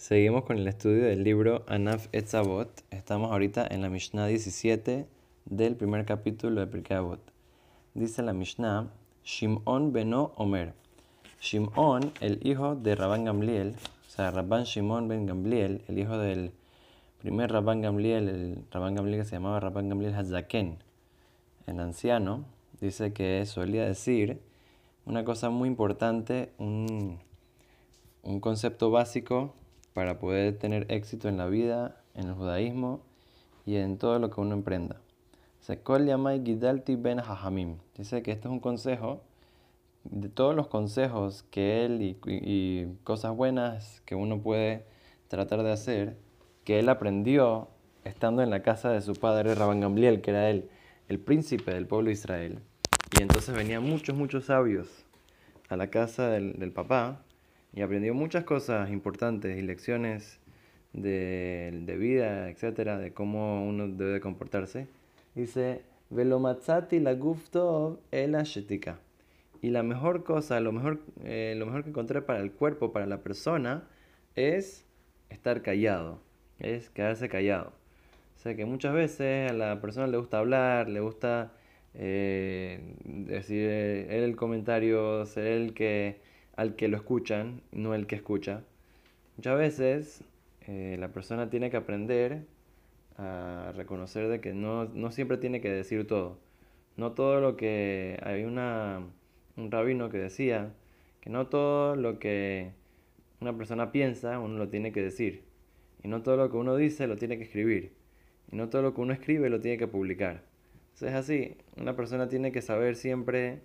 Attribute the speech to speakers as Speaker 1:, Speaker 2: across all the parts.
Speaker 1: Seguimos con el estudio del libro Anaf Etzavot. Estamos ahorita en la Mishnah 17 del primer capítulo de Pirkei. Dice la Mishnah, Shimon beno Omer. Shimon, el hijo de Rabban Gamliel, o sea, Rabban Shimon ben Gamliel, el hijo del primer Rabban Gamliel, el Rabban Gamliel que se llamaba Rabban Gamliel Hazaken, el anciano, dice que solía decir una cosa muy importante, un, un concepto básico para poder tener éxito en la vida, en el judaísmo y en todo lo que uno emprenda. ben Dice que este es un consejo de todos los consejos que él y, cosas buenas que uno puede tratar de hacer, que él aprendió estando en la casa de su padre Rabban Gamliel, que era él, el príncipe del pueblo de Israel. Y entonces venían muchos, muchos sabios a la casa del, del papá y aprendió muchas cosas importantes y lecciones de, de vida, etcétera, de cómo uno debe comportarse. Dice, Velomatzati la guftov el shetika. Y la mejor cosa, lo mejor, eh, lo mejor que encontré para el cuerpo, para la persona, es estar callado, es quedarse callado. O sea que muchas veces a la persona le gusta hablar, le gusta eh, decir él el comentario, ser el que al que lo escuchan, no el que escucha. Muchas veces eh, la persona tiene que aprender a reconocer de que no, no, siempre tiene que decir todo. No todo lo que... Hay una, un rabino que decía que no todo lo que una persona piensa uno lo tiene que decir. Y no todo lo que uno dice lo tiene que escribir. Y no todo lo que uno escribe lo tiene que publicar. Entonces es así, una persona tiene que saber siempre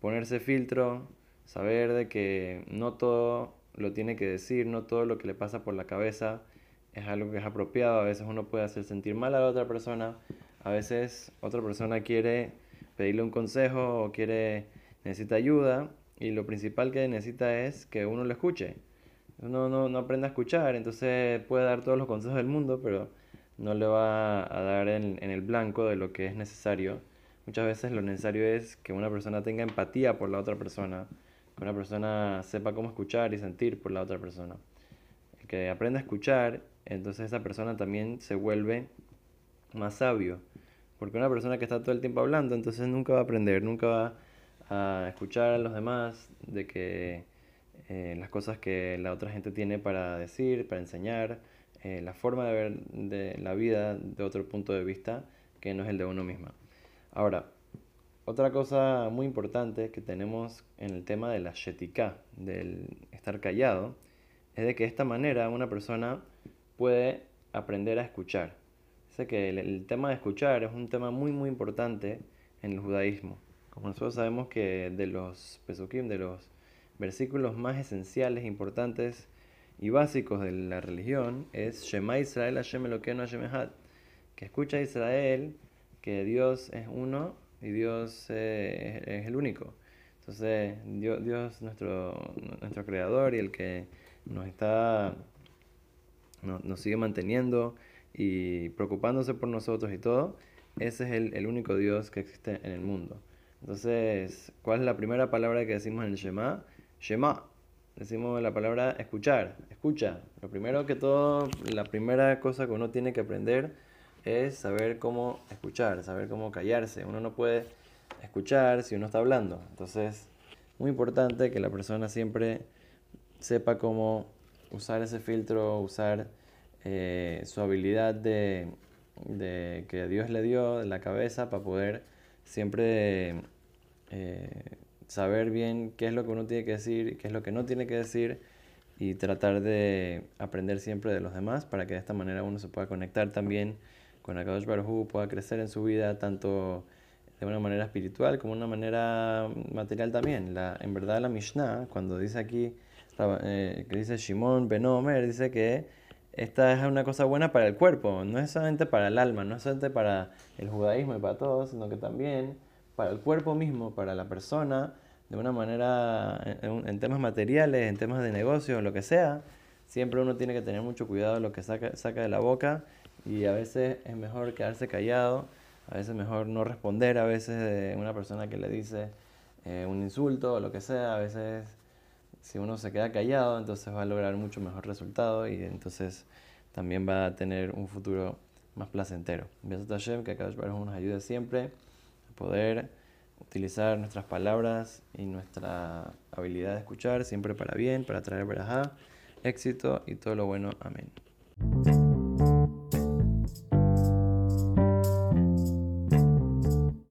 Speaker 1: ponerse filtro, saber de que no todo lo tiene que decir, no todo lo que le pasa por la cabeza es algo que es apropiado, a veces uno puede hacer sentir mal a la otra persona, a veces otra persona quiere pedirle un consejo o quiere necesita ayuda y lo principal que necesita es que uno lo escuche. Uno no, no aprende a escuchar, entonces puede dar todos los consejos del mundo, pero no le va a dar en, en el blanco de lo que es necesario. Muchas veces lo necesario es que una persona tenga empatía por la otra persona una persona sepa cómo escuchar y sentir por la otra persona. El que aprenda a escuchar, entonces esa persona también se vuelve más sabio. Porque una persona que está todo el tiempo hablando, entonces nunca va a aprender, nunca va a escuchar a los demás de que eh, las cosas que la otra gente tiene para decir, para enseñar, eh, la forma de ver de la vida de otro punto de vista que no es el de uno misma. Ahora, otra cosa muy importante que tenemos en el tema de la shetika, del estar callado, es de que de esta manera una persona puede aprender a escuchar. Sé que el, tema de escuchar es un tema muy muy importante en el judaísmo. Como nosotros sabemos que de los pesukim, de los versículos más esenciales, importantes y básicos de la religión es Shema Israel Hashem Elokeinu Hashem Echad, que escucha Israel que Dios es uno y Dios eh, es el único. Entonces, Dios, Dios nuestro, nuestro creador y el que nos está, nos, sigue manteniendo y preocupándose por nosotros y todo, ese es el, el, único Dios que existe en el mundo. Entonces, ¿cuál es la primera palabra que decimos en el Shema? Shema. Decimos la palabra escuchar, escucha. Lo primero que todo, la primera cosa que uno tiene que aprender es saber cómo escuchar, saber cómo callarse. Uno no puede escuchar si uno está hablando. Entonces, muy importante que la persona siempre sepa cómo usar ese filtro, usar eh, su habilidad de, que Dios le dio en la cabeza para poder siempre eh, saber bien qué es lo que uno tiene que decir, qué es lo que no tiene que decir y tratar de aprender siempre de los demás para que de esta manera uno se pueda conectar también con Akadosh Baruj pueda crecer en su vida tanto de una manera espiritual como de una manera material también. La, en verdad la Mishnah, cuando dice aquí, eh, que dice Shimon Benomer, dice que esta es una cosa buena para el cuerpo, no es solamente para el alma, no es solamente para el judaísmo y para todos, sino que también para el cuerpo mismo, para la persona, de una manera, en, temas materiales, en temas de negocio, lo que sea, siempre uno tiene que tener mucho cuidado de lo que saca, saca de la boca y a veces es mejor quedarse callado, a veces es mejor no responder, a veces de una persona que le dice eh, un insulto o lo que sea, a veces si uno se queda callado, entonces va a lograr mucho mejor resultado y entonces también va a tener un futuro más placentero. A Hashem, que cada nos ayude siempre a poder utilizar nuestras palabras y nuestra habilidad de escuchar siempre para bien, para traer verajá, éxito y todo lo bueno. Amén.